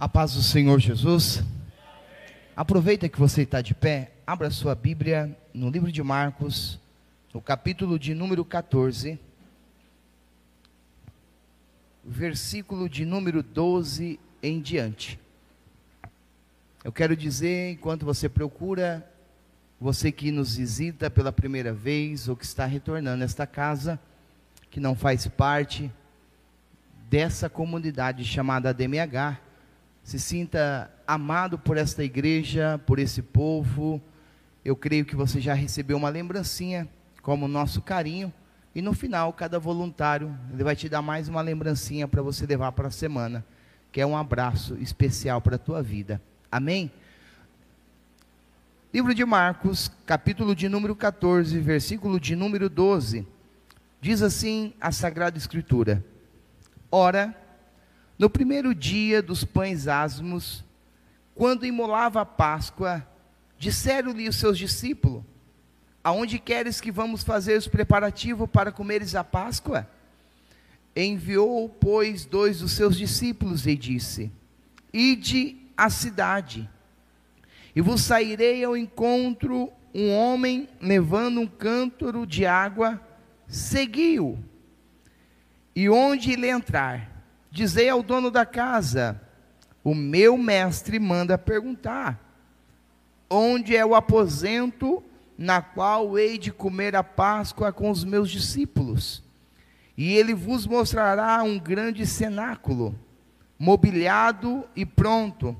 A paz do Senhor Jesus. Aproveita que você está de pé, abra sua Bíblia no livro de Marcos, no capítulo de número 14, versículo de número 12 em diante. Eu quero dizer, enquanto você procura, você que nos visita pela primeira vez ou que está retornando a esta casa, que não faz parte dessa comunidade chamada DMH, se sinta amado por esta igreja, por esse povo. Eu creio que você já recebeu uma lembrancinha como nosso carinho. E no final, cada voluntário, ele vai te dar mais uma lembrancinha para você levar para a semana, que é um abraço especial para a tua vida. Amém? Livro de Marcos, capítulo de número 14, versículo de número 12. Diz assim a Sagrada Escritura: Ora, no primeiro dia dos pães asmos, quando imolava a Páscoa, disseram-lhe os seus discípulos: Aonde queres que vamos fazer os preparativos para comeres a Páscoa? Enviou, pois, dois dos seus discípulos e disse: Ide à cidade, e vos sairei ao encontro um homem levando um cântaro de água, segui-o. E onde ele entrar, dizei ao dono da casa: O meu mestre manda perguntar: Onde é o aposento na qual hei de comer a Páscoa com os meus discípulos? E ele vos mostrará um grande cenáculo, mobiliado e pronto,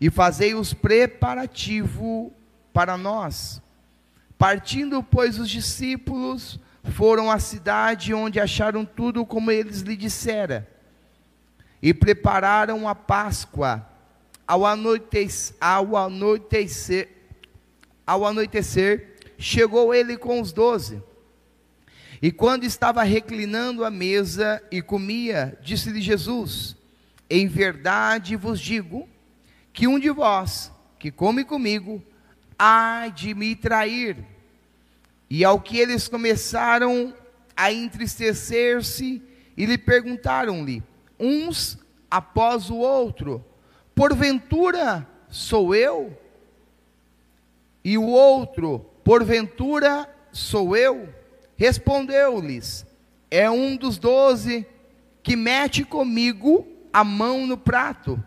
e fazei os preparativos para nós. Partindo, pois, os discípulos, foram à cidade onde acharam tudo como eles lhe dissera e prepararam a Páscoa. Ao anoitecer, ao anoitecer, ao anoitecer, chegou ele com os doze. E quando estava reclinando a mesa e comia, disse-lhe Jesus: Em verdade vos digo que um de vós que come comigo há de me trair. E ao que eles começaram a entristecer-se e lhe perguntaram-lhe, uns após o outro: Porventura sou eu? E o outro: Porventura sou eu? Respondeu-lhes: É um dos doze que mete comigo a mão no prato.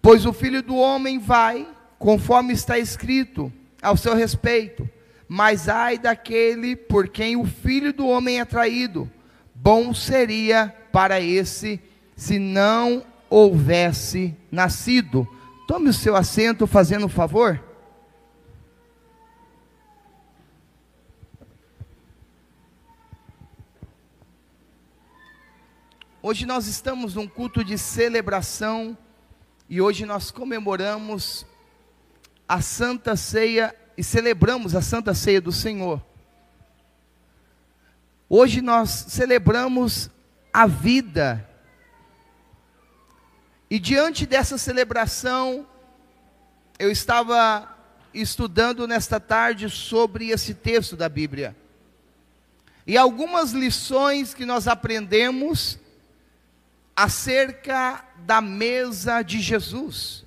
Pois o filho do homem vai, conforme está escrito ao seu respeito mas ai daquele por quem o filho do homem é traído. Bom seria para esse se não houvesse nascido. Tome o seu assento, fazendo um favor. Hoje nós estamos num culto de celebração e hoje nós comemoramos a Santa Ceia e celebramos a Santa Ceia do Senhor. Hoje nós celebramos a vida. E diante dessa celebração, eu estava estudando nesta tarde sobre esse texto da Bíblia. E algumas lições que nós aprendemos acerca da mesa de Jesus.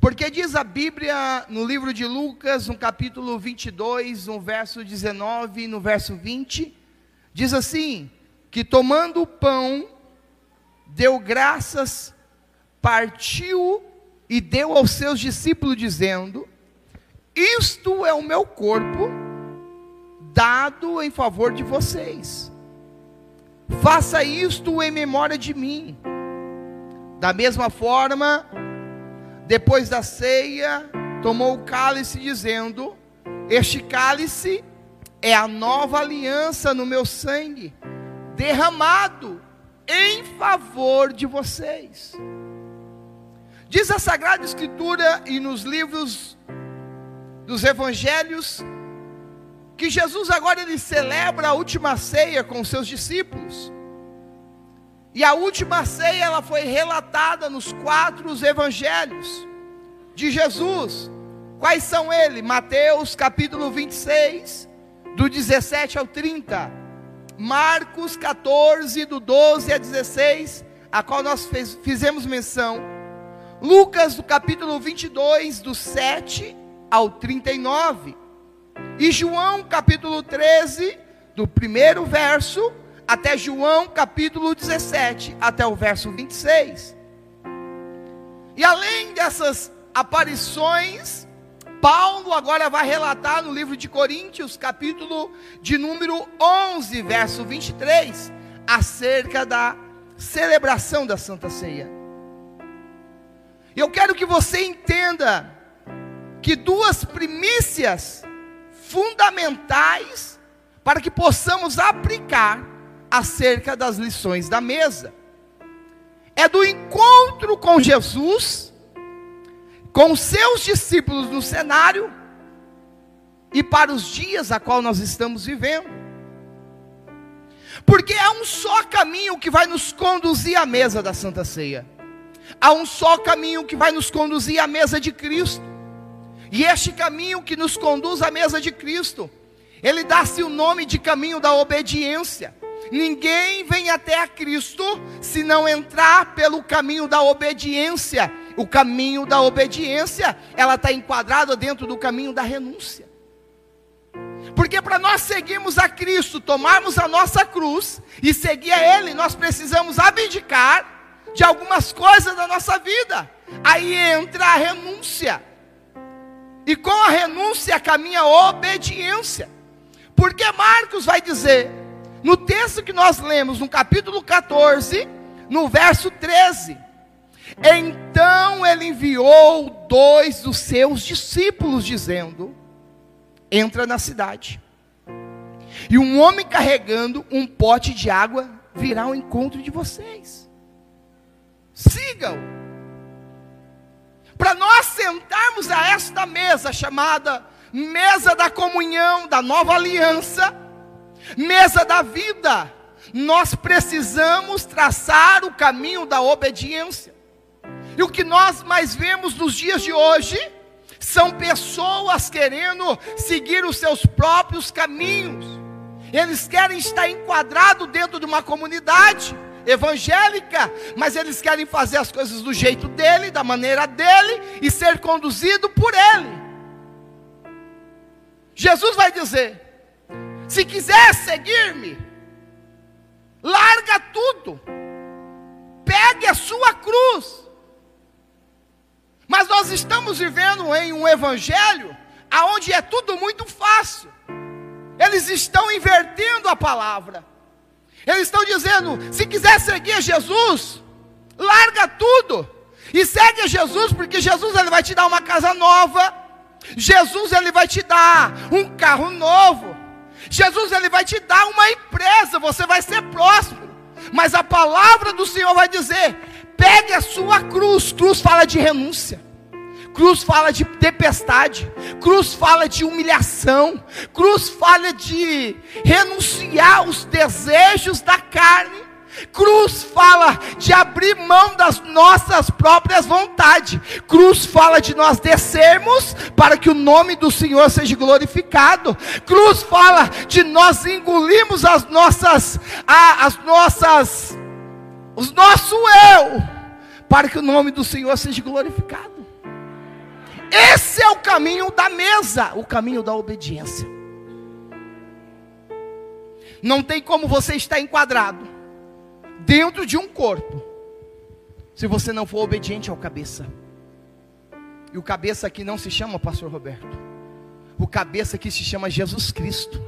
Porque diz a Bíblia no livro de Lucas, no capítulo 22, no verso 19 e no verso 20, diz assim: que tomando o pão, deu graças, partiu e deu aos seus discípulos, dizendo: Isto é o meu corpo, dado em favor de vocês. Faça isto em memória de mim. Da mesma forma, depois da ceia, tomou o cálice, dizendo: Este cálice é a nova aliança no meu sangue, derramado em favor de vocês. Diz a Sagrada Escritura e nos livros dos Evangelhos que Jesus agora ele celebra a última ceia com seus discípulos. E a última ceia ela foi relatada nos quatro evangelhos de Jesus. Quais são eles? Mateus capítulo 26, do 17 ao 30. Marcos 14, do 12 a 16, a qual nós fez, fizemos menção. Lucas, do capítulo 22, do 7 ao 39. E João, capítulo 13, do primeiro verso até João, capítulo 17, até o verso 26. E além dessas aparições, Paulo agora vai relatar no livro de Coríntios, capítulo de número 11, verso 23, acerca da celebração da Santa Ceia. Eu quero que você entenda que duas primícias fundamentais para que possamos aplicar acerca das lições da mesa é do encontro com Jesus com seus discípulos no cenário e para os dias a qual nós estamos vivendo. Porque há um só caminho que vai nos conduzir à mesa da Santa Ceia. Há um só caminho que vai nos conduzir à mesa de Cristo. E este caminho que nos conduz à mesa de Cristo, ele dá-se o nome de caminho da obediência. Ninguém vem até a Cristo se não entrar pelo caminho da obediência o caminho da obediência, ela está enquadrada dentro do caminho da renúncia. Porque para nós seguirmos a Cristo, tomarmos a nossa cruz e seguir a Ele, nós precisamos abdicar de algumas coisas da nossa vida. Aí entra a renúncia. E com a renúncia caminha a obediência. Porque Marcos vai dizer, no texto que nós lemos, no capítulo 14, no verso 13: então ele enviou dois dos seus discípulos, dizendo: Entra na cidade, e um homem carregando um pote de água virá ao encontro de vocês. Sigam. Para nós sentarmos a esta mesa chamada mesa da comunhão, da nova aliança, mesa da vida, nós precisamos traçar o caminho da obediência. E o que nós mais vemos nos dias de hoje são pessoas querendo seguir os seus próprios caminhos. Eles querem estar enquadrados dentro de uma comunidade evangélica, mas eles querem fazer as coisas do jeito dele, da maneira dele e ser conduzido por ele. Jesus vai dizer: se quiser seguir-me, larga tudo, pegue a sua cruz mas nós estamos vivendo em um evangelho aonde é tudo muito fácil. Eles estão invertendo a palavra. Eles estão dizendo: se quiser seguir Jesus, larga tudo e segue Jesus, porque Jesus ele vai te dar uma casa nova. Jesus ele vai te dar um carro novo. Jesus ele vai te dar uma empresa, você vai ser próximo. Mas a palavra do Senhor vai dizer: Pegue a sua cruz. Cruz fala de renúncia. Cruz fala de tempestade, cruz fala de humilhação, cruz fala de renunciar os desejos da carne, cruz fala de abrir mão das nossas próprias vontades, cruz fala de nós descermos para que o nome do Senhor seja glorificado, cruz fala de nós engolirmos as nossas, as nossas, os nosso eu para que o nome do Senhor seja glorificado. Esse é o caminho da mesa, o caminho da obediência. Não tem como você estar enquadrado dentro de um corpo se você não for obediente ao cabeça. E o cabeça aqui não se chama Pastor Roberto. O cabeça aqui se chama Jesus Cristo.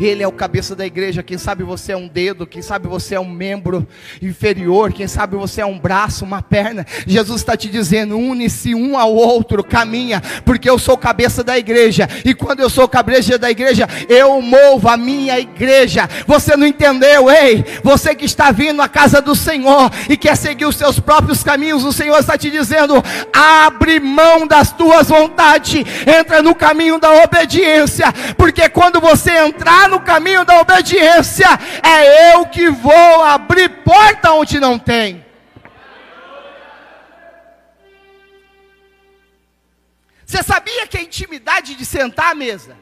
Ele é o cabeça da igreja. Quem sabe você é um dedo, quem sabe você é um membro inferior, quem sabe você é um braço, uma perna. Jesus está te dizendo: une-se um ao outro, caminha, porque eu sou cabeça da igreja. E quando eu sou cabeça da igreja, eu movo a minha igreja. Você não entendeu, ei? Você que está vindo à casa do Senhor e quer seguir os seus próprios caminhos, o Senhor está te dizendo: abre mão das tuas vontades, entra no caminho da obediência, porque quando você entrar entrar no caminho da obediência, é eu que vou abrir porta onde não tem. Você sabia que a intimidade de sentar à mesa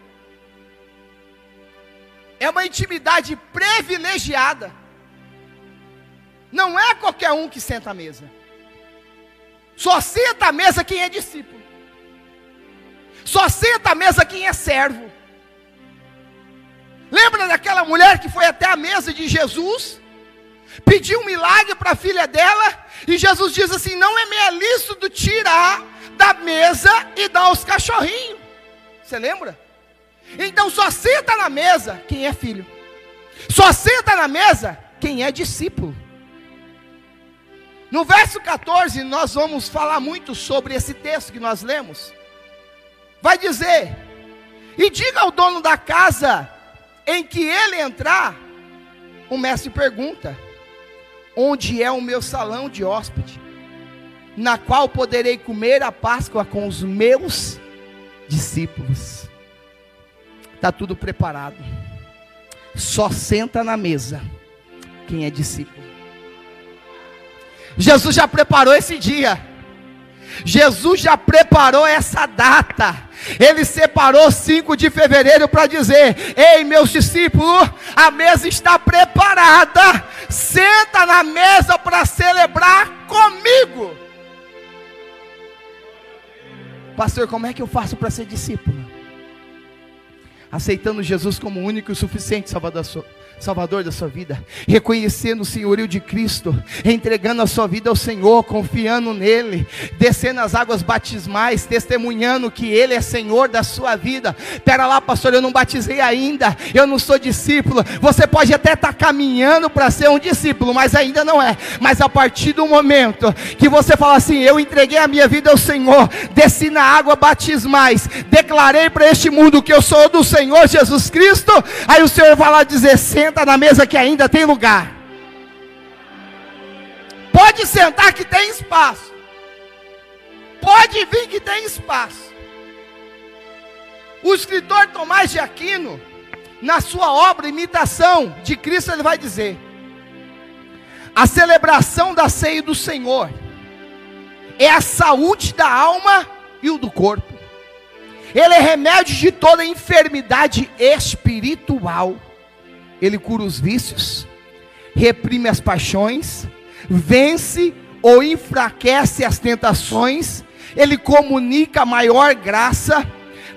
é uma intimidade privilegiada? Não é qualquer um que senta à mesa. Só senta à mesa quem é discípulo. Só senta à mesa quem é servo. Lembra daquela mulher que foi até a mesa de Jesus? Pediu um milagre para a filha dela. E Jesus diz assim: Não é meia lícito tirar da mesa e dar aos cachorrinhos. Você lembra? Então só senta na mesa quem é filho. Só senta na mesa quem é discípulo. No verso 14, nós vamos falar muito sobre esse texto que nós lemos. Vai dizer: E diga ao dono da casa em que ele entrar, o mestre pergunta: Onde é o meu salão de hóspede, na qual poderei comer a Páscoa com os meus discípulos? Está tudo preparado. Só senta na mesa quem é discípulo. Jesus já preparou esse dia. Jesus já preparou essa data. Ele separou 5 de fevereiro para dizer: Ei, meus discípulos, a mesa está preparada. Senta na mesa para celebrar comigo. Pastor, como é que eu faço para ser discípulo? Aceitando Jesus como único e suficiente Salvador Salvador da sua vida, reconhecendo o senhorio de Cristo, entregando a sua vida ao Senhor, confiando nele, descendo as águas batismais, testemunhando que ele é Senhor da sua vida. Pera lá, pastor, eu não batizei ainda, eu não sou discípulo. Você pode até estar tá caminhando para ser um discípulo, mas ainda não é. Mas a partir do momento que você fala assim, eu entreguei a minha vida ao Senhor, desci na água batismais, declarei para este mundo que eu sou do Senhor Jesus Cristo, aí o Senhor vai lá dizer, senta na mesa que ainda tem lugar. Pode sentar que tem espaço. Pode vir que tem espaço. O escritor Tomás de Aquino, na sua obra Imitação de Cristo, ele vai dizer: a celebração da ceia do Senhor é a saúde da alma e o do corpo. Ele é remédio de toda enfermidade espiritual ele cura os vícios, reprime as paixões, vence ou enfraquece as tentações, ele comunica a maior graça,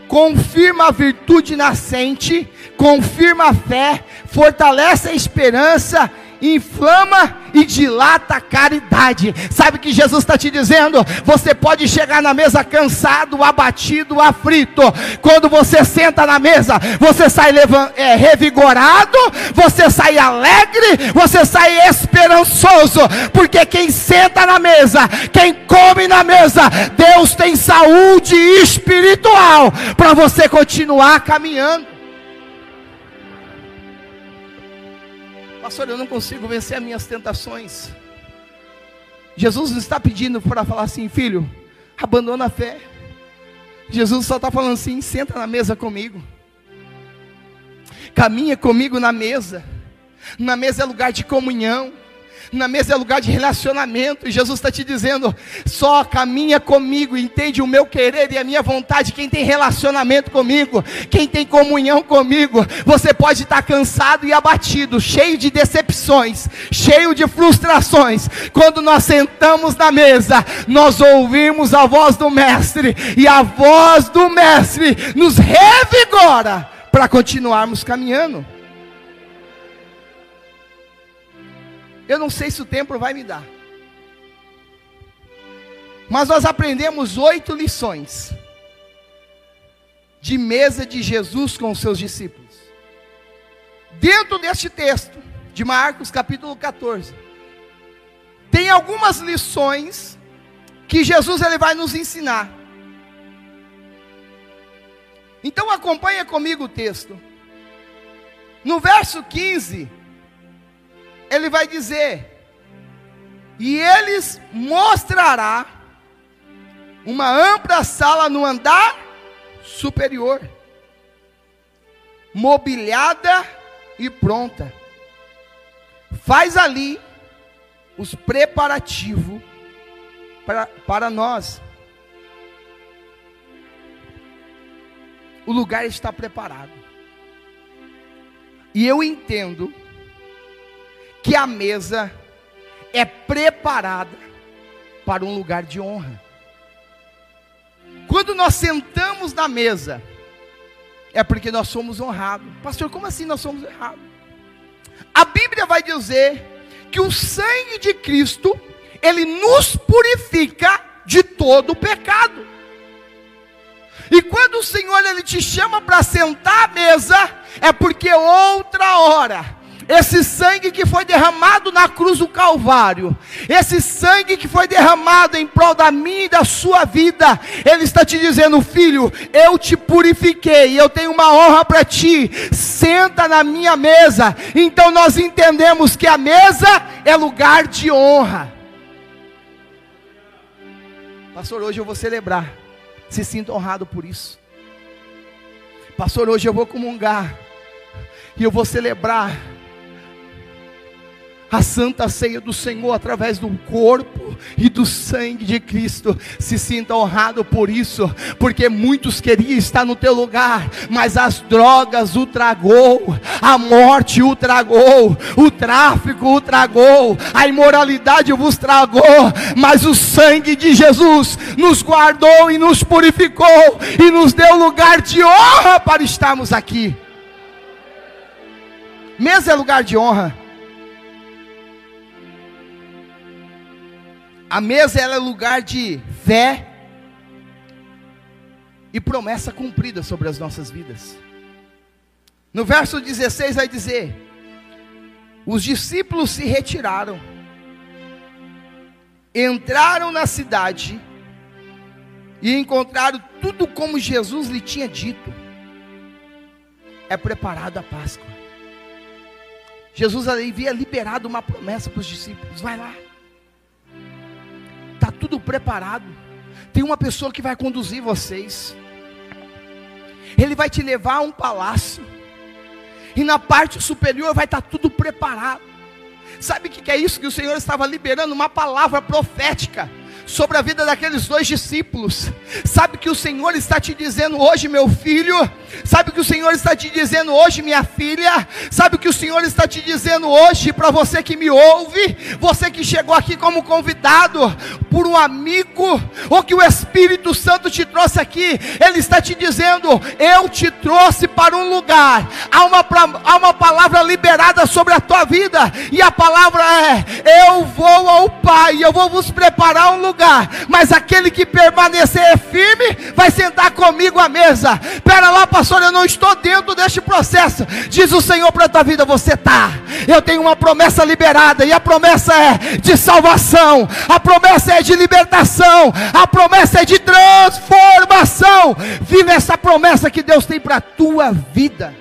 confirma a virtude nascente, confirma a fé, fortalece a esperança inflama e dilata a caridade. Sabe o que Jesus está te dizendo? Você pode chegar na mesa cansado, abatido, aflito. Quando você senta na mesa, você sai é, revigorado, você sai alegre, você sai esperançoso. Porque quem senta na mesa, quem come na mesa, Deus tem saúde espiritual para você continuar caminhando. Pastor, eu não consigo vencer as minhas tentações. Jesus está pedindo para falar assim, filho, abandona a fé. Jesus só está falando assim: senta na mesa comigo, caminha comigo na mesa. Na mesa é lugar de comunhão na mesa é lugar de relacionamento, e Jesus está te dizendo: só caminha comigo, entende o meu querer e a minha vontade. Quem tem relacionamento comigo, quem tem comunhão comigo, você pode estar cansado e abatido, cheio de decepções, cheio de frustrações. Quando nós sentamos na mesa, nós ouvimos a voz do Mestre, e a voz do Mestre nos revigora para continuarmos caminhando. Eu não sei se o tempo vai me dar. Mas nós aprendemos oito lições de mesa de Jesus com os seus discípulos. Dentro deste texto de Marcos, capítulo 14, tem algumas lições que Jesus ele vai nos ensinar. Então acompanha comigo o texto. No verso 15, ele vai dizer: E eles mostrará uma ampla sala no andar superior, mobiliada e pronta. Faz ali os preparativos para, para nós. O lugar está preparado. E eu entendo que a mesa é preparada para um lugar de honra. Quando nós sentamos na mesa, é porque nós somos honrados. Pastor, como assim nós somos honrados? A Bíblia vai dizer que o sangue de Cristo, ele nos purifica de todo o pecado. E quando o Senhor ele te chama para sentar à mesa, é porque outra hora esse sangue que foi derramado na cruz do Calvário, esse sangue que foi derramado em prol da minha e da sua vida, Ele está te dizendo, filho, eu te purifiquei, eu tenho uma honra para ti, senta na minha mesa. Então nós entendemos que a mesa é lugar de honra. Pastor, hoje eu vou celebrar, se sinta honrado por isso. Pastor, hoje eu vou comungar, e eu vou celebrar a santa ceia do Senhor através do corpo e do sangue de Cristo. Se sinta honrado por isso, porque muitos queriam estar no teu lugar, mas as drogas o tragou, a morte o tragou, o tráfico o tragou, a imoralidade vos tragou, mas o sangue de Jesus nos guardou e nos purificou e nos deu lugar de honra para estarmos aqui. Mesa é lugar de honra. A mesa ela é lugar de fé e promessa cumprida sobre as nossas vidas. No verso 16 vai dizer: Os discípulos se retiraram, entraram na cidade e encontraram tudo como Jesus lhe tinha dito. É preparada a Páscoa. Jesus havia liberado uma promessa para os discípulos: vai lá está tudo preparado. Tem uma pessoa que vai conduzir vocês. Ele vai te levar a um palácio. E na parte superior vai estar tá tudo preparado. Sabe o que é isso? Que o Senhor estava liberando uma palavra profética sobre a vida daqueles dois discípulos. Sabe que o Senhor está te dizendo hoje, meu filho? Sabe que o Senhor está te dizendo hoje, minha filha? Sabe que o Senhor está te dizendo hoje para você que me ouve? Você que chegou aqui como convidado por um amigo, ou que o Espírito Santo te trouxe aqui, Ele está te dizendo: Eu te trouxe para um lugar. Há uma, há uma palavra liberada sobre a tua vida, e a palavra é: Eu vou ao Pai, eu vou vos preparar um lugar lugar, mas aquele que permanecer firme vai sentar comigo à mesa. Pera lá, pastor, eu não estou dentro deste processo. Diz o Senhor para a tua vida: você está. Eu tenho uma promessa liberada, e a promessa é de salvação, a promessa é de libertação, a promessa é de transformação. Viva essa promessa que Deus tem para a tua vida.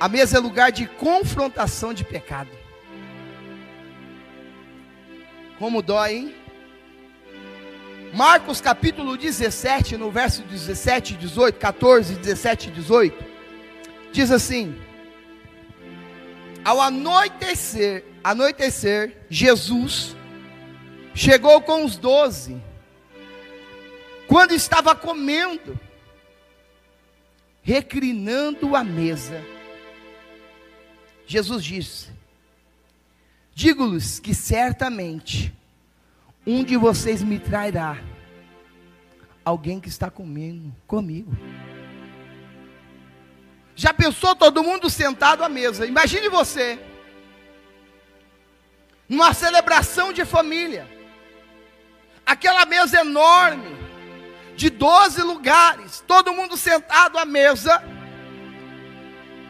A mesa é lugar de confrontação de pecado. Como dói, hein? Marcos capítulo 17, no verso 17 18, 14, 17 e 18, diz assim: Ao anoitecer, anoitecer, Jesus chegou com os doze, quando estava comendo, reclinando a mesa, Jesus disse: Digo-lhes que certamente um de vocês me trairá, alguém que está comendo comigo. Já pensou todo mundo sentado à mesa? Imagine você, numa celebração de família, aquela mesa enorme, de 12 lugares, todo mundo sentado à mesa.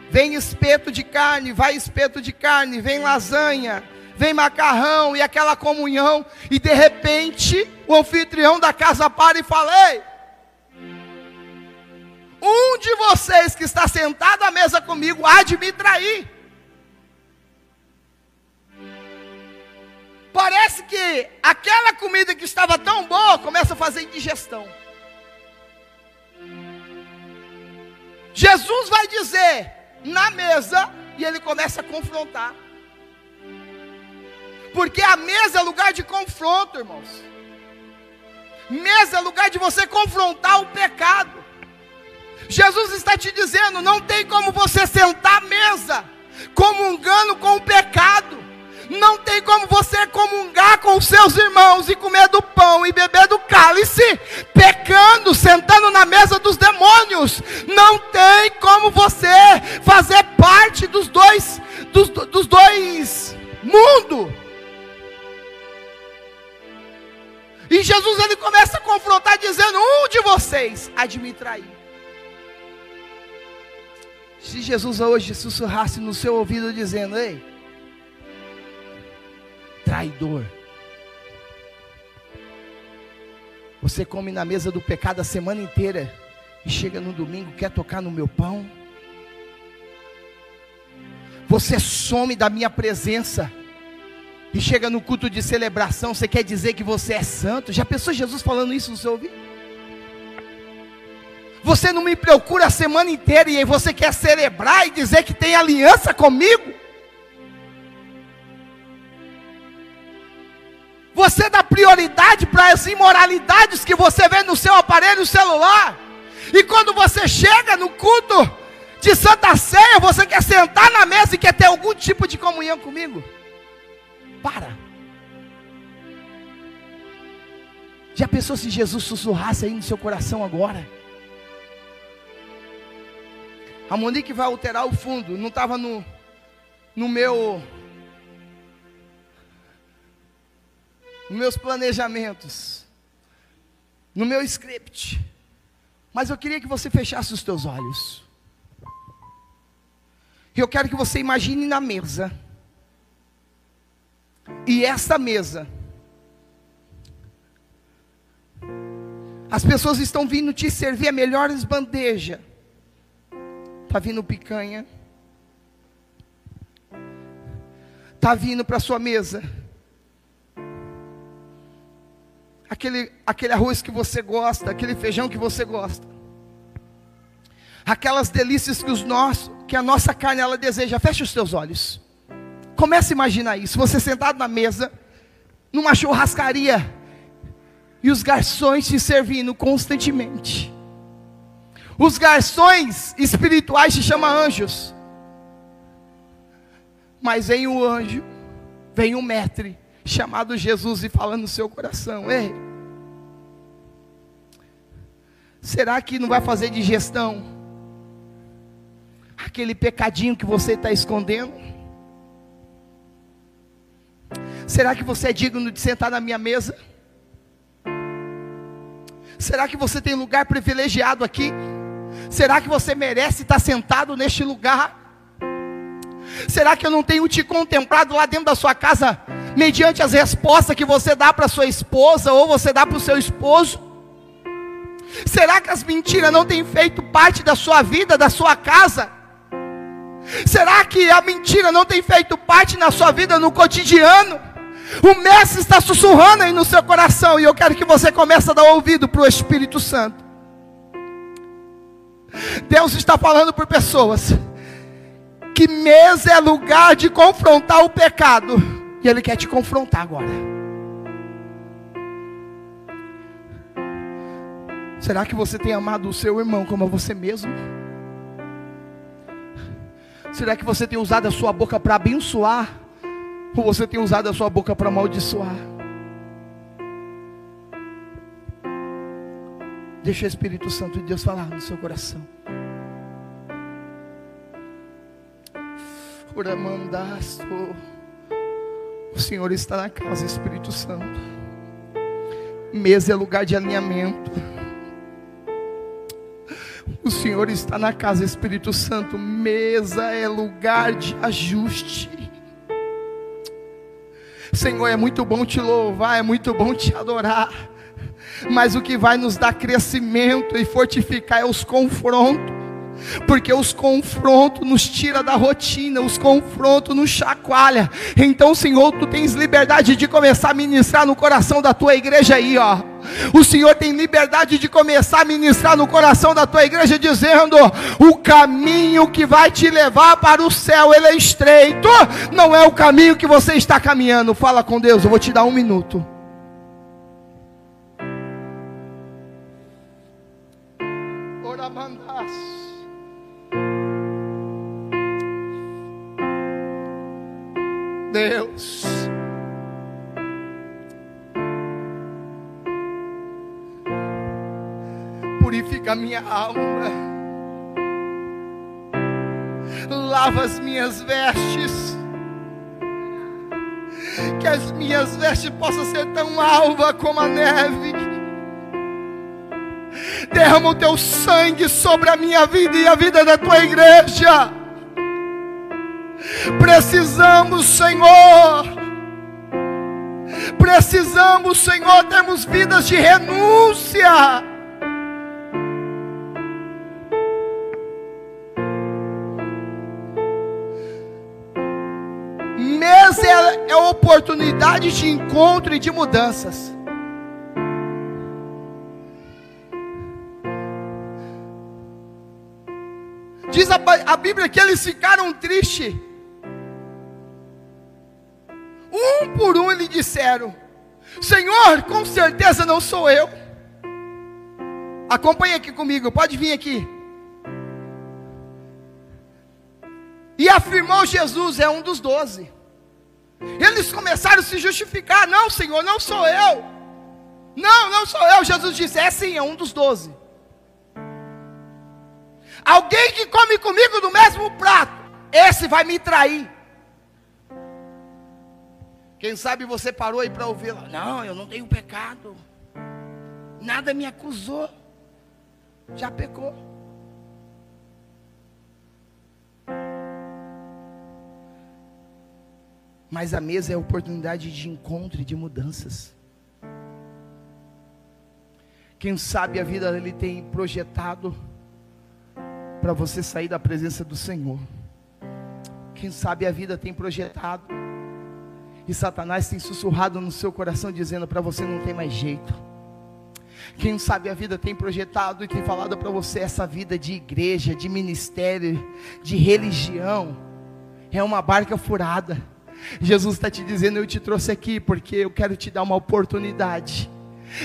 Vem espeto de carne, vai espeto de carne, vem lasanha, vem macarrão e aquela comunhão, e de repente o anfitrião da casa para e fala: Ei, um de vocês que está sentado à mesa comigo há de me trair. Parece que aquela comida que estava tão boa começa a fazer indigestão. Jesus vai dizer na mesa e ele começa a confrontar. Porque a mesa é lugar de confronto, irmãos. Mesa é lugar de você confrontar o pecado. Jesus está te dizendo: não tem como você sentar à mesa comungando com o pecado. tem como você comungar com os seus irmãos e comer do pão e beber do cálice, pecando, sentando na mesa dos demônios. Não tem como você fazer parte dos dois, dos, dos dois mundos. E Jesus ele começa a confrontar dizendo: "Um de vocês há de me trair". Se Jesus hoje sussurrasse no seu ouvido dizendo: "Ei, traidor. Você come na mesa do pecado a semana inteira e chega no domingo quer tocar no meu pão? Você some da minha presença e chega no culto de celebração, você quer dizer que você é santo? Já pensou Jesus falando isso no seu ouvido? Você não me procura a semana inteira e aí você quer celebrar e dizer que tem aliança comigo? Você dá prioridade para as imoralidades que você vê no seu aparelho celular. E quando você chega no culto de Santa Ceia, você quer sentar na mesa e quer ter algum tipo de comunhão comigo? Para. Já pensou se Jesus sussurrasse aí no seu coração agora? A Monique vai alterar o fundo, não estava no, no meu. Nos meus planejamentos, no meu script. Mas eu queria que você fechasse os teus olhos. E eu quero que você imagine na mesa. E essa mesa. As pessoas estão vindo te servir a melhores bandejas. Está vindo picanha. Está vindo para sua mesa. Aquele, aquele arroz que você gosta, aquele feijão que você gosta. Aquelas delícias que os nossos, que a nossa carne ela deseja. Feche os teus olhos. Comece a imaginar isso. Você sentado na mesa, numa churrascaria, e os garçons te servindo constantemente. Os garçons espirituais se chamam anjos. Mas vem o anjo, vem o mestre, chamado Jesus, e fala no seu coração: Ei, será que não vai fazer digestão? Aquele pecadinho que você está escondendo? Será que você é digno de sentar na minha mesa? Será que você tem lugar privilegiado aqui? Será que você merece estar sentado neste lugar? Será que eu não tenho te contemplado lá dentro da sua casa, mediante as respostas que você dá para sua esposa ou você dá para o seu esposo? Será que as mentiras não têm feito parte da sua vida, da sua casa? Será que a mentira não tem feito parte na sua vida no cotidiano? O mestre está sussurrando aí no seu coração e eu quero que você comece a dar ouvido para o Espírito Santo. Deus está falando por pessoas que mesa é lugar de confrontar o pecado e Ele quer te confrontar agora. Será que você tem amado o seu irmão como a você mesmo? Será que você tem usado a sua boca para abençoar? Ou você tem usado a sua boca para amaldiçoar? Deixa o Espírito Santo de Deus falar no seu coração. Uramandasto. O Senhor está na casa, Espírito Santo. Mesa é lugar de alinhamento. O Senhor está na casa, Espírito Santo. Mesa é lugar de ajuste. Senhor, é muito bom te louvar, é muito bom te adorar. Mas o que vai nos dar crescimento e fortificar é os confrontos porque os confrontos nos tira da rotina, os confrontos nos chacoalha. Então, Senhor, tu tens liberdade de começar a ministrar no coração da tua igreja aí, ó. O Senhor tem liberdade de começar a ministrar no coração da tua igreja, dizendo: o caminho que vai te levar para o céu, ele é estreito, não é o caminho que você está caminhando. Fala com Deus, eu vou te dar um minuto. Deus. Purifica minha alma lava as minhas vestes, que as minhas vestes possam ser tão alva como a neve. Derrama o teu sangue sobre a minha vida e a vida da tua igreja. Precisamos, Senhor. Precisamos, Senhor, termos vidas de renúncia. Mês é, é oportunidade de encontro e de mudanças. Diz a, a Bíblia que eles ficaram tristes. Disseram: Senhor, com certeza não sou eu. Acompanhe aqui comigo, pode vir aqui. E afirmou Jesus, é um dos doze. Eles começaram a se justificar: Não, Senhor, não sou eu. Não, não sou eu. Jesus disse: É sim, é um dos doze. Alguém que come comigo do mesmo prato, esse vai me trair. Quem sabe você parou aí para ouvir lá, não, eu não tenho pecado. Nada me acusou. Já pecou. Mas a mesa é a oportunidade de encontro e de mudanças. Quem sabe a vida ele tem projetado para você sair da presença do Senhor. Quem sabe a vida tem projetado e Satanás tem sussurrado no seu coração dizendo para você não tem mais jeito. Quem sabe a vida tem projetado e tem falado para você essa vida de igreja, de ministério, de religião é uma barca furada. Jesus está te dizendo: Eu te trouxe aqui porque eu quero te dar uma oportunidade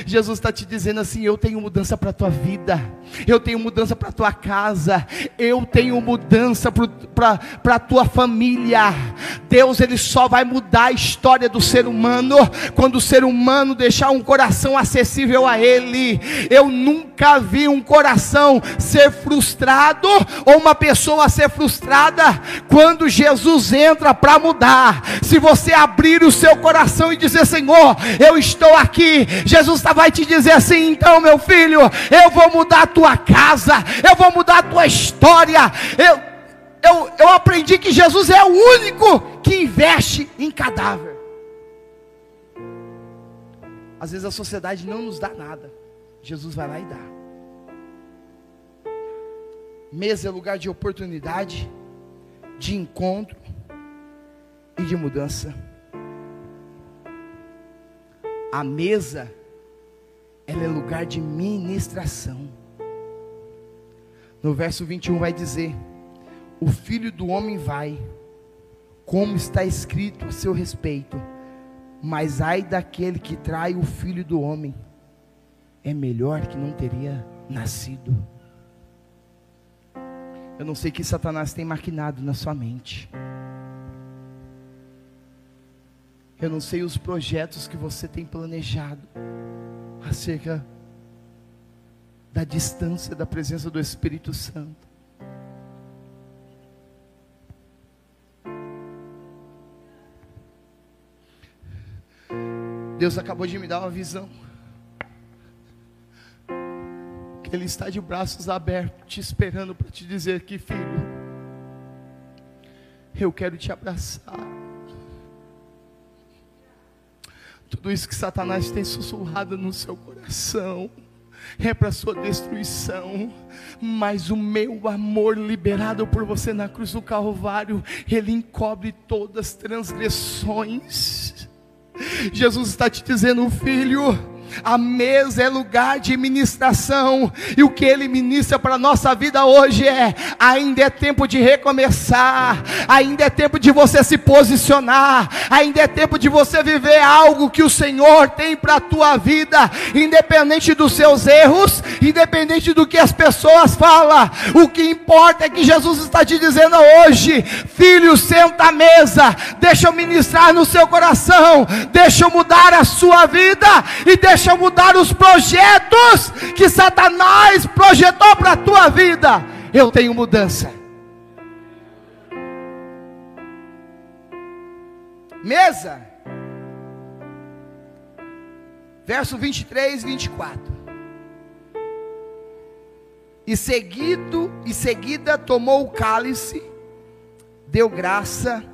Jesus está te dizendo assim: eu tenho mudança para a tua vida, eu tenho mudança para a tua casa, eu tenho mudança para a tua família. Deus ele só vai mudar a história do ser humano quando o ser humano deixar um coração acessível a Ele. Eu nunca vi um coração ser frustrado ou uma pessoa ser frustrada quando Jesus entra para mudar. Se você abrir o seu coração e dizer: Senhor, eu estou aqui, Jesus Jesus vai te dizer assim: então, meu filho, eu vou mudar a tua casa, eu vou mudar a tua história. Eu, eu, eu aprendi que Jesus é o único que investe em cadáver. Às vezes a sociedade não nos dá nada, Jesus vai lá e dá. Mesa é lugar de oportunidade, de encontro e de mudança. A mesa ela é lugar de ministração. No verso 21 vai dizer: O filho do homem vai, como está escrito a seu respeito, mas ai daquele que trai o filho do homem, é melhor que não teria nascido. Eu não sei que Satanás tem maquinado na sua mente. Eu não sei os projetos que você tem planejado acerca da distância da presença do Espírito Santo. Deus acabou de me dar uma visão. Que Ele está de braços abertos, te esperando para te dizer que, filho, eu quero te abraçar. Tudo isso que Satanás tem sussurrado no seu coração é para sua destruição, mas o meu amor liberado por você na cruz do Calvário, ele encobre todas as transgressões. Jesus está te dizendo, filho, a mesa é lugar de ministração, e o que Ele ministra para a nossa vida hoje é: ainda é tempo de recomeçar, ainda é tempo de você se posicionar, ainda é tempo de você viver algo que o Senhor tem para a tua vida, independente dos seus erros, independente do que as pessoas falam, o que importa é que Jesus está te dizendo hoje: filho, senta à mesa, deixa eu ministrar no seu coração, deixa eu mudar a sua vida e deixa deixa eu mudar os projetos que Satanás projetou para a tua vida. Eu tenho mudança. Mesa. Verso 23 e 24. E seguido e seguida tomou o cálice, deu graça,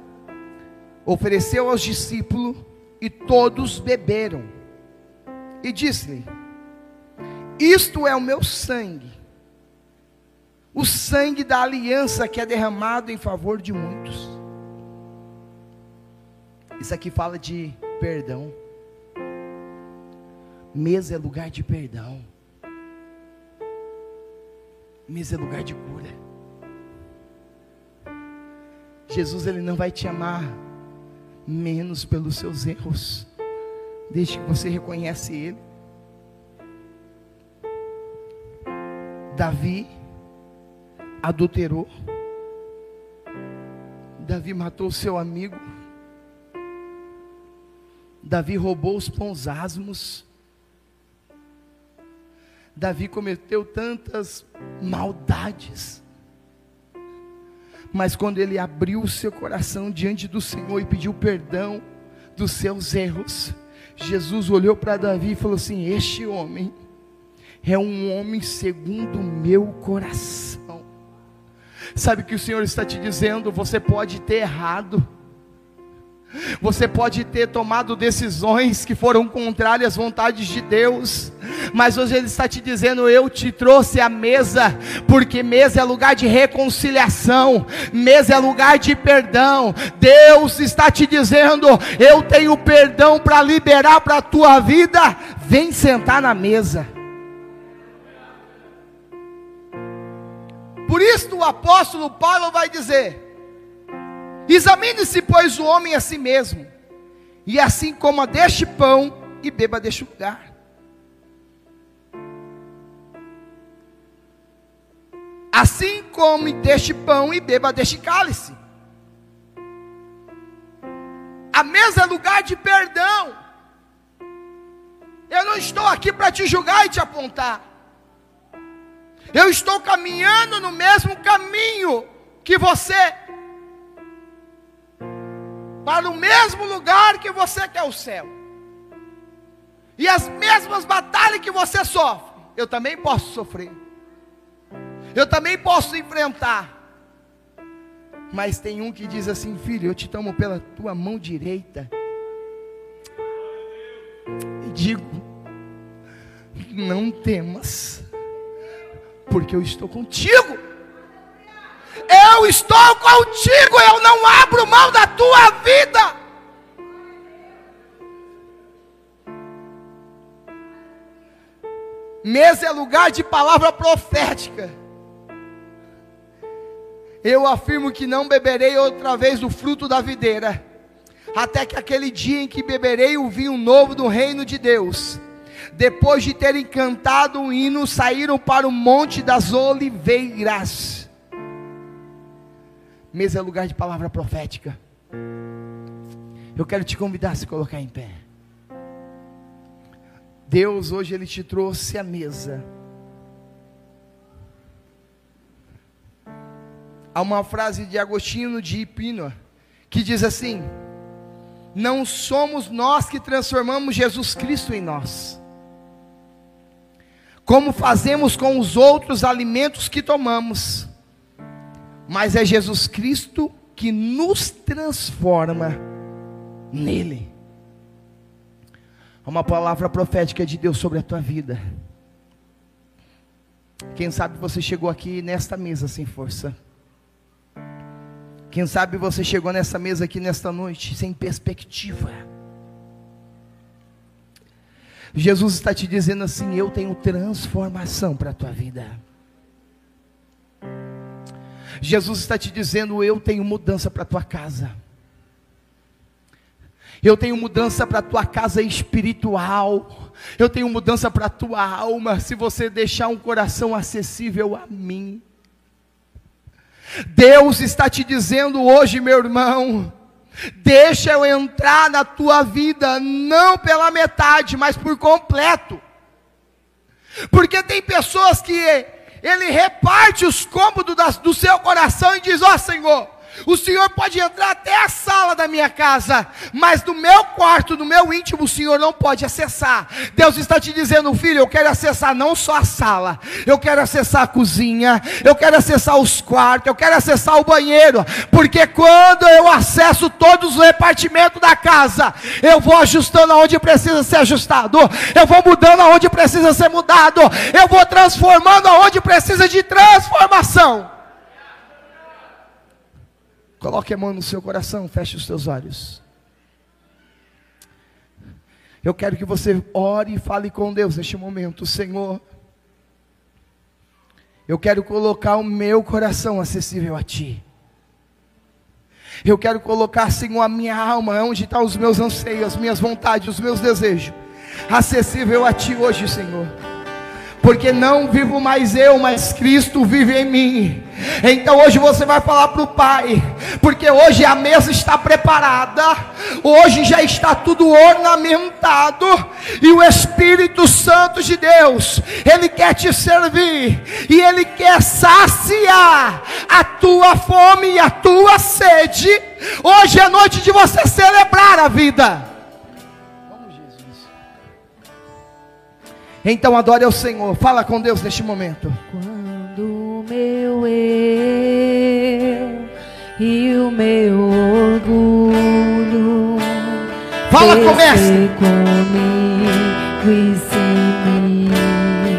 ofereceu aos discípulos e todos beberam. E disse-lhe: Isto é o meu sangue, o sangue da aliança que é derramado em favor de muitos. Isso aqui fala de perdão. Mesa é lugar de perdão. Mesa é lugar de cura. Jesus ele não vai te amar menos pelos seus erros, desde que você reconhece ele. Davi adulterou. Davi matou seu amigo. Davi roubou os pães asmos. Davi cometeu tantas maldades. Mas quando ele abriu o seu coração diante do Senhor e pediu perdão dos seus erros, Jesus olhou para Davi e falou assim: Este homem é um homem segundo o meu coração. Sabe o que o Senhor está te dizendo? Você pode ter errado você pode ter tomado decisões que foram contrárias às vontades de Deus, mas hoje Ele está te dizendo: Eu te trouxe a mesa, porque mesa é lugar de reconciliação, mesa é lugar de perdão. Deus está te dizendo: Eu tenho perdão para liberar para a tua vida, vem sentar na mesa. Por isso o apóstolo Paulo vai dizer: Examine-se, pois, o homem a si mesmo, e assim coma deste pão e beba deste lugar. Assim come deste pão e beba deste cálice. A mesa é lugar de perdão. Eu não estou aqui para te julgar e te apontar. Eu estou caminhando no mesmo caminho que você para o mesmo lugar que você quer o céu. E as mesmas batalhas que você sofre, eu também posso sofrer. Eu também posso enfrentar. Mas tem um que diz assim: Filho, eu te tomo pela tua mão direita. E digo: Não temas, porque eu estou contigo. Eu estou contigo, eu não abro mão da tua vida. Mesa é lugar de palavra profética. Eu afirmo que não beberei outra vez do fruto da videira, até que aquele dia em que beberei o vinho novo do reino de Deus. Depois de terem cantado um hino, saíram para o monte das oliveiras. Mesa é lugar de palavra profética. Eu quero te convidar a se colocar em pé. Deus hoje ele te trouxe a mesa. Há uma frase de Agostinho de Hipino que diz assim: Não somos nós que transformamos Jesus Cristo em nós, como fazemos com os outros alimentos que tomamos mas é Jesus Cristo que nos transforma nele. Uma palavra profética de Deus sobre a tua vida. Quem sabe você chegou aqui nesta mesa sem força. Quem sabe você chegou nessa mesa aqui nesta noite sem perspectiva. Jesus está te dizendo assim: Eu tenho transformação para a tua vida. Jesus está te dizendo: Eu tenho mudança para a tua casa. Eu tenho mudança para a tua casa espiritual. Eu tenho mudança para a tua alma. Se você deixar um coração acessível a mim. Deus está te dizendo hoje, meu irmão. Deixa eu entrar na tua vida, não pela metade, mas por completo. Porque tem pessoas que ele reparte os cômodos do seu coração e diz: Ó oh, Senhor, o Senhor pode entrar até a sala da minha casa, mas do meu quarto, do meu íntimo, o Senhor não pode acessar. Deus está te dizendo, filho, eu quero acessar não só a sala, eu quero acessar a cozinha, eu quero acessar os quartos, eu quero acessar o banheiro, porque quando eu acesso todos os repartimentos da casa, eu vou ajustando aonde precisa ser ajustado, eu vou mudando aonde precisa ser mudado, eu vou transformando aonde precisa de transformação. Coloque a mão no seu coração, feche os seus olhos. Eu quero que você ore e fale com Deus neste momento, Senhor. Eu quero colocar o meu coração acessível a Ti. Eu quero colocar, Senhor, a minha alma, onde estão os meus anseios, as minhas vontades, os meus desejos, acessível a Ti hoje, Senhor porque não vivo mais eu, mas Cristo vive em mim. Então hoje você vai falar para o Pai, porque hoje a mesa está preparada, hoje já está tudo ornamentado, e o Espírito Santo de Deus, Ele quer te servir, e Ele quer saciar a tua fome e a tua sede. Hoje é noite de você celebrar a vida. Então adore ao Senhor. Fala com Deus neste momento. Quando o meu eu e o meu orgulho Fala comece. comigo e sem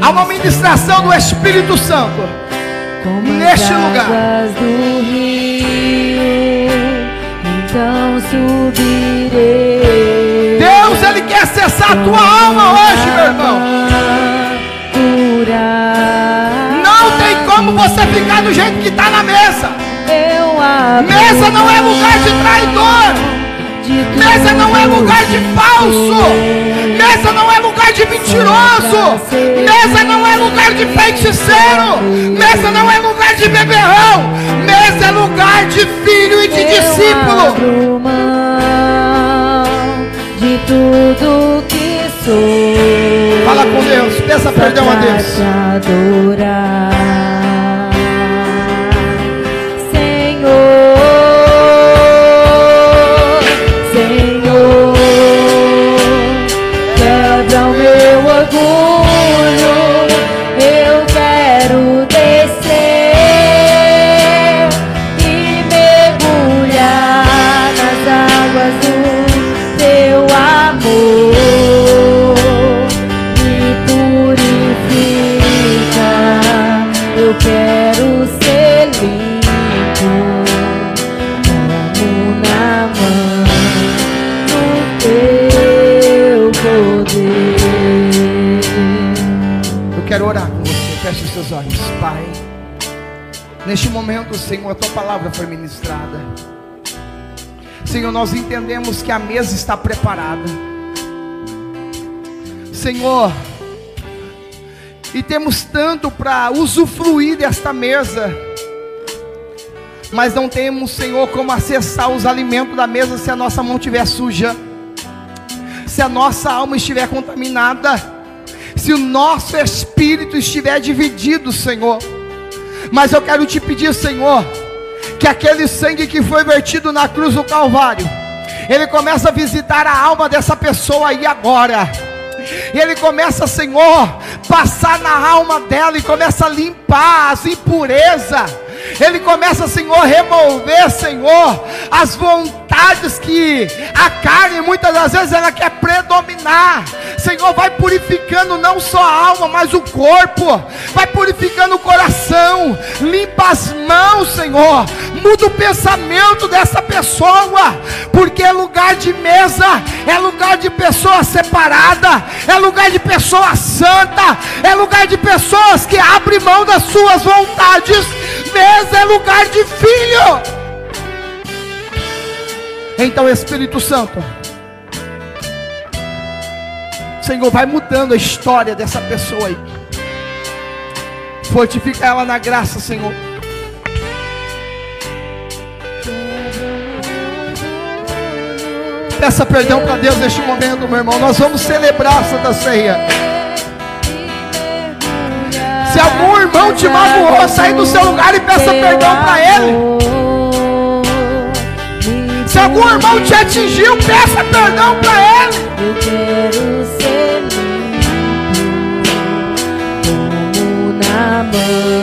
Há uma ministração do Espírito Santo neste lugar. Do rio, então subirei. Acessar a tua alma hoje, meu irmão. como você ficar do jeito que está na mesa. Mesa não é lugar de traidor. Mesa não é lugar de falso. Mesa não é lugar de mentiroso. Mesa não é lugar de feiticeiro. Mesa não é lugar de beberrão. Mesa é lugar de filho e de discípulo. Peça perdão a Deus. Senhor, a tua palavra foi ministrada. Senhor, nós entendemos que a mesa está preparada. Senhor, e temos tanto para usufruir desta mesa, mas não temos, Senhor, como acessar os alimentos da mesa se a nossa mão estiver suja, se a nossa alma estiver contaminada, se o nosso espírito estiver dividido, Senhor. Mas eu quero te pedir, Senhor, que aquele sangue que foi vertido na cruz do Calvário, ele começa a visitar a alma dessa pessoa aí agora. E ele começa, Senhor, passar na alma dela e começa a limpar as impurezas. Ele começa, Senhor, a remover, Senhor, as vontades que a carne muitas das vezes ela quer predominar. Senhor, vai purificando não só a alma, mas o corpo, vai purificando o coração, limpa as mãos, Senhor, muda o pensamento dessa pessoa, porque é lugar de mesa, é lugar de pessoa separada, é lugar de pessoa santa, é lugar de pessoas que abrem mão das suas vontades, mesa é lugar de filho. Então, Espírito Santo, Senhor, vai mudando a história dessa pessoa aí. Fortifica ela na graça, Senhor. Peça perdão para Deus neste momento, meu irmão. Nós vamos celebrar a Santa Ceia. Se algum irmão te magoou, sai do seu lugar e peça perdão para ele. Se algum irmão te atingiu, peça perdão para ele. Eu quero ser como na mão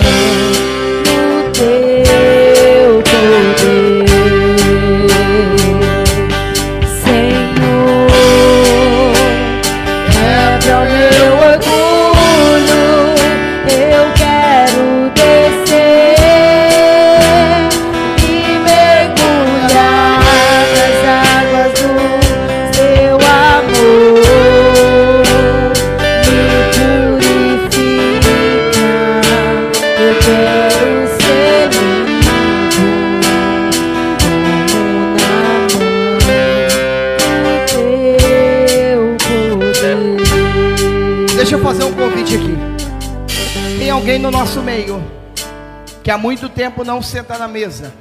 tempo não senta na mesa,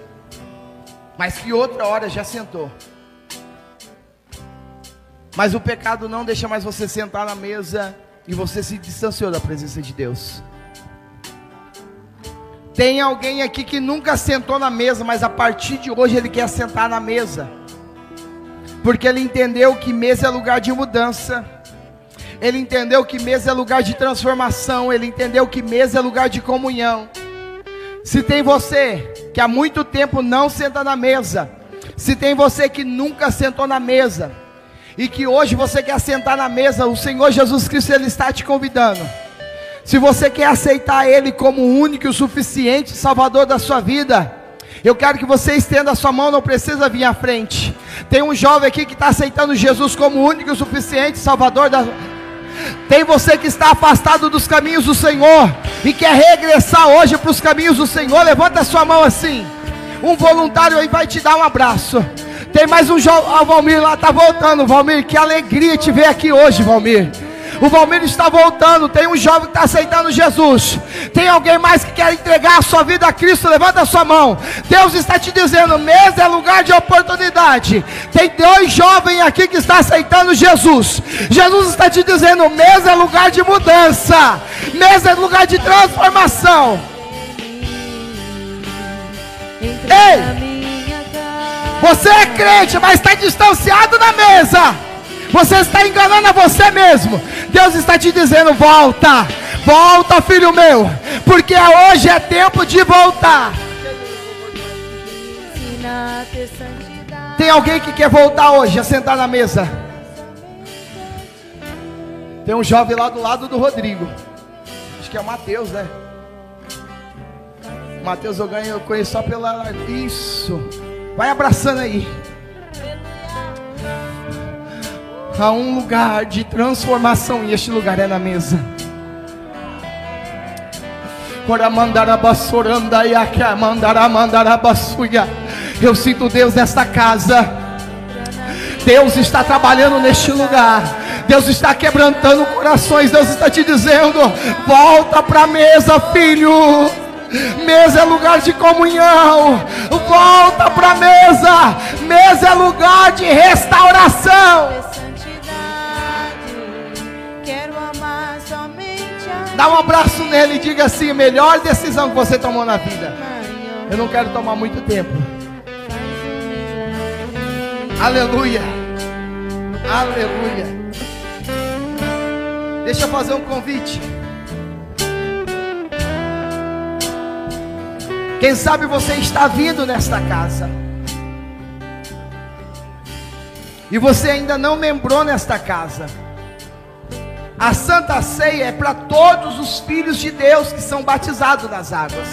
mas que outra hora já sentou. Mas o pecado não deixa mais você sentar na mesa e você se distanciou da presença de Deus. Tem alguém aqui que nunca sentou na mesa, mas a partir de hoje ele quer sentar na mesa. Porque ele entendeu que mesa é lugar de mudança. Ele entendeu que mesa é lugar de transformação. Ele entendeu que mesa é lugar de comunhão. Se tem você que há muito tempo não senta na mesa, se tem você que nunca sentou na mesa, e que hoje você quer sentar na mesa, o Senhor Jesus Cristo ele está te convidando. Se você quer aceitar Ele como o único e o suficiente Salvador da sua vida, eu quero que você estenda a sua mão, não precisa vir à frente. Tem um jovem aqui que está aceitando Jesus como o único e o suficiente Salvador da tem você que está afastado dos caminhos do Senhor e quer regressar hoje para os caminhos do Senhor. Levanta sua mão assim. Um voluntário aí vai te dar um abraço. Tem mais um jovem. Ah, Valmir lá está voltando. Valmir, que alegria te ver aqui hoje, Valmir. O Valmir está voltando. Tem um jovem que está aceitando Jesus. Tem alguém mais que quer entregar a sua vida a Cristo? Levanta a sua mão. Deus está te dizendo: mesa é lugar de oportunidade. Tem dois jovens aqui que estão aceitando Jesus. Jesus está te dizendo: mesa é lugar de mudança. Mesa é lugar de transformação. Ei! Você é crente, mas está distanciado da mesa. Você está enganando a você mesmo. Deus está te dizendo: volta, volta, filho meu, porque hoje é tempo de voltar. Tem alguém que quer voltar hoje a sentar na mesa? Tem um jovem lá do lado do Rodrigo. Acho que é o Mateus, né? Mateus eu ganho, eu conheço só pela. Isso. Vai abraçando aí. Há um lugar de transformação e este lugar é na mesa. Eu sinto Deus nesta casa. Deus está trabalhando neste lugar. Deus está quebrantando corações. Deus está te dizendo: volta para a mesa, filho. Mesa é lugar de comunhão. Volta para a mesa. Mesa é lugar de restauração. Dá um abraço nele e diga assim: melhor decisão que você tomou na vida. Eu não quero tomar muito tempo. Aleluia. Aleluia. Deixa eu fazer um convite. Quem sabe você está vindo nesta casa. E você ainda não membrou nesta casa. A Santa Ceia é para todos os filhos de Deus que são batizados nas águas.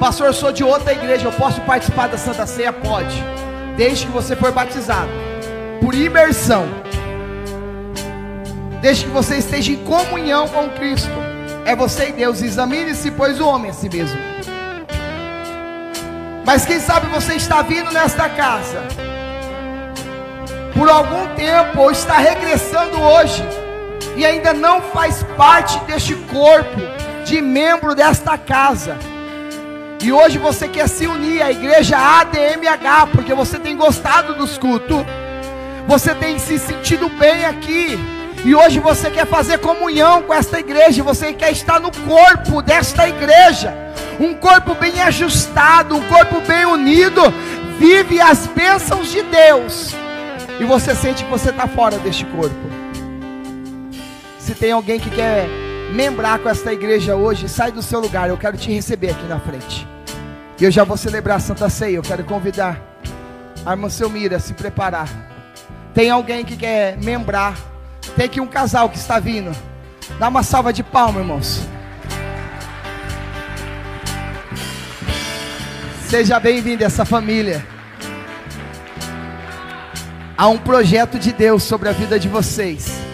Pastor, eu sou de outra igreja, eu posso participar da Santa Ceia? Pode. Desde que você for batizado. Por imersão. Desde que você esteja em comunhão com Cristo. É você e Deus. Examine-se, pois o homem é si mesmo. Mas quem sabe você está vindo nesta casa. Por algum tempo, ou está regressando hoje. E ainda não faz parte deste corpo. De membro desta casa. E hoje você quer se unir à igreja ADMH, porque você tem gostado dos cultos. Você tem se sentido bem aqui. E hoje você quer fazer comunhão com esta igreja, você quer estar no corpo desta igreja, um corpo bem ajustado, um corpo bem unido, vive as bênçãos de Deus, e você sente que você está fora deste corpo. Se tem alguém que quer membrar com esta igreja hoje, sai do seu lugar, eu quero te receber aqui na frente. E eu já vou celebrar a Santa Ceia, eu quero convidar a irmã Selmira a se preparar. Tem alguém que quer membrar? Tem aqui um casal que está vindo. Dá uma salva de palmas, irmãos. Seja bem-vindo essa família. Há um projeto de Deus sobre a vida de vocês.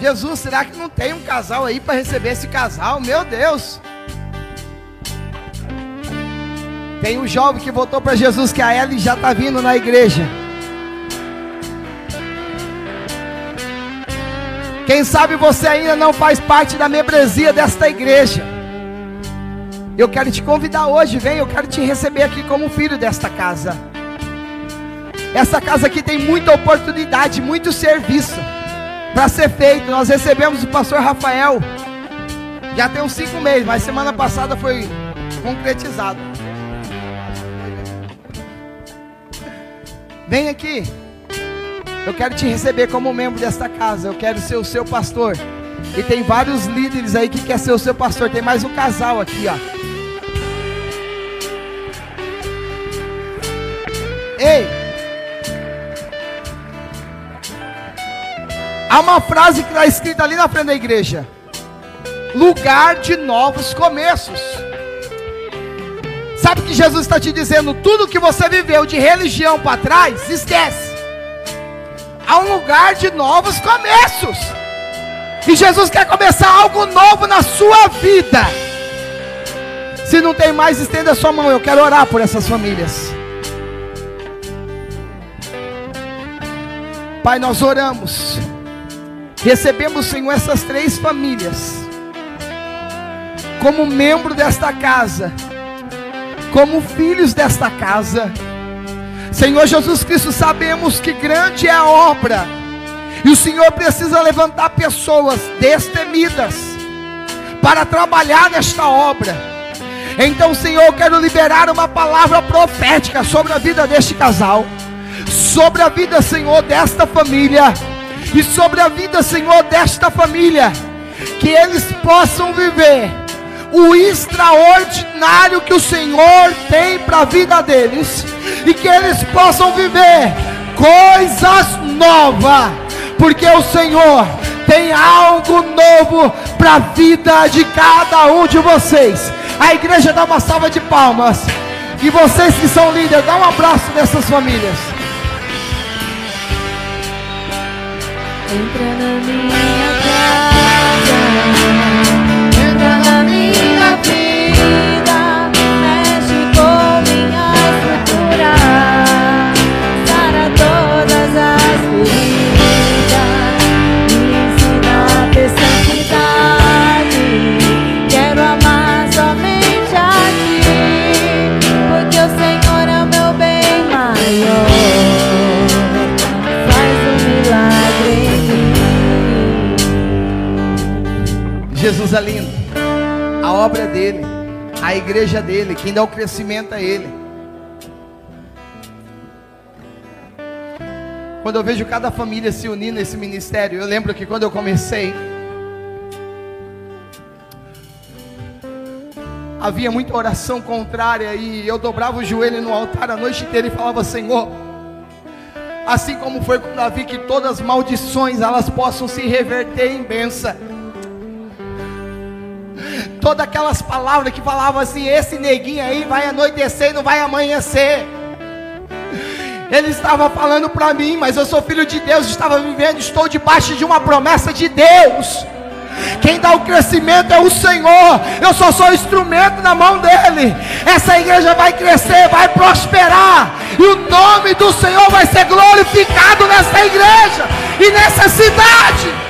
Jesus, será que não tem um casal aí para receber esse casal? Meu Deus! Tem um jovem que voltou para Jesus que a Ellen já está vindo na igreja. Quem sabe você ainda não faz parte da membresia desta igreja. Eu quero te convidar hoje, vem, eu quero te receber aqui como filho desta casa. Essa casa aqui tem muita oportunidade, muito serviço para ser feito. Nós recebemos o pastor Rafael, já tem uns cinco meses, mas semana passada foi concretizado. Vem aqui. Eu quero te receber como membro desta casa. Eu quero ser o seu pastor. E tem vários líderes aí que quer ser o seu pastor. Tem mais um casal aqui, ó. Ei! Há uma frase que está escrita ali na frente da igreja: lugar de novos começos. Sabe que Jesus está te dizendo? Tudo que você viveu de religião para trás, esquece a um lugar de novos começos. E Jesus quer começar algo novo na sua vida. Se não tem mais, estenda a sua mão. Eu quero orar por essas famílias. Pai, nós oramos. Recebemos, Senhor, essas três famílias. Como membro desta casa. Como filhos desta casa Senhor Jesus Cristo, sabemos que grande é a obra, e o Senhor precisa levantar pessoas destemidas para trabalhar nesta obra. Então, Senhor, eu quero liberar uma palavra profética sobre a vida deste casal, sobre a vida, Senhor, desta família, e sobre a vida, Senhor, desta família, que eles possam viver o extraordinário que o Senhor tem para a vida deles e que eles possam viver coisas novas, porque o Senhor tem algo novo para a vida de cada um de vocês. A igreja dá uma salva de palmas. E vocês que são líderes, dá um abraço nessas famílias. Entra na minha casa, igreja dele, quem dá o crescimento é ele. Quando eu vejo cada família se unir nesse ministério, eu lembro que quando eu comecei, havia muita oração contrária e eu dobrava o joelho no altar a noite inteira e falava: Senhor, assim como foi com Davi, que todas as maldições elas possam se reverter em bênção. Todas aquelas palavras que falavam assim: esse neguinho aí vai anoitecer e não vai amanhecer. Ele estava falando para mim, mas eu sou filho de Deus, estava vivendo, estou debaixo de uma promessa de Deus. Quem dá o crescimento é o Senhor. Eu só sou instrumento na mão dele. Essa igreja vai crescer, vai prosperar. E o nome do Senhor vai ser glorificado nessa igreja e nessa cidade.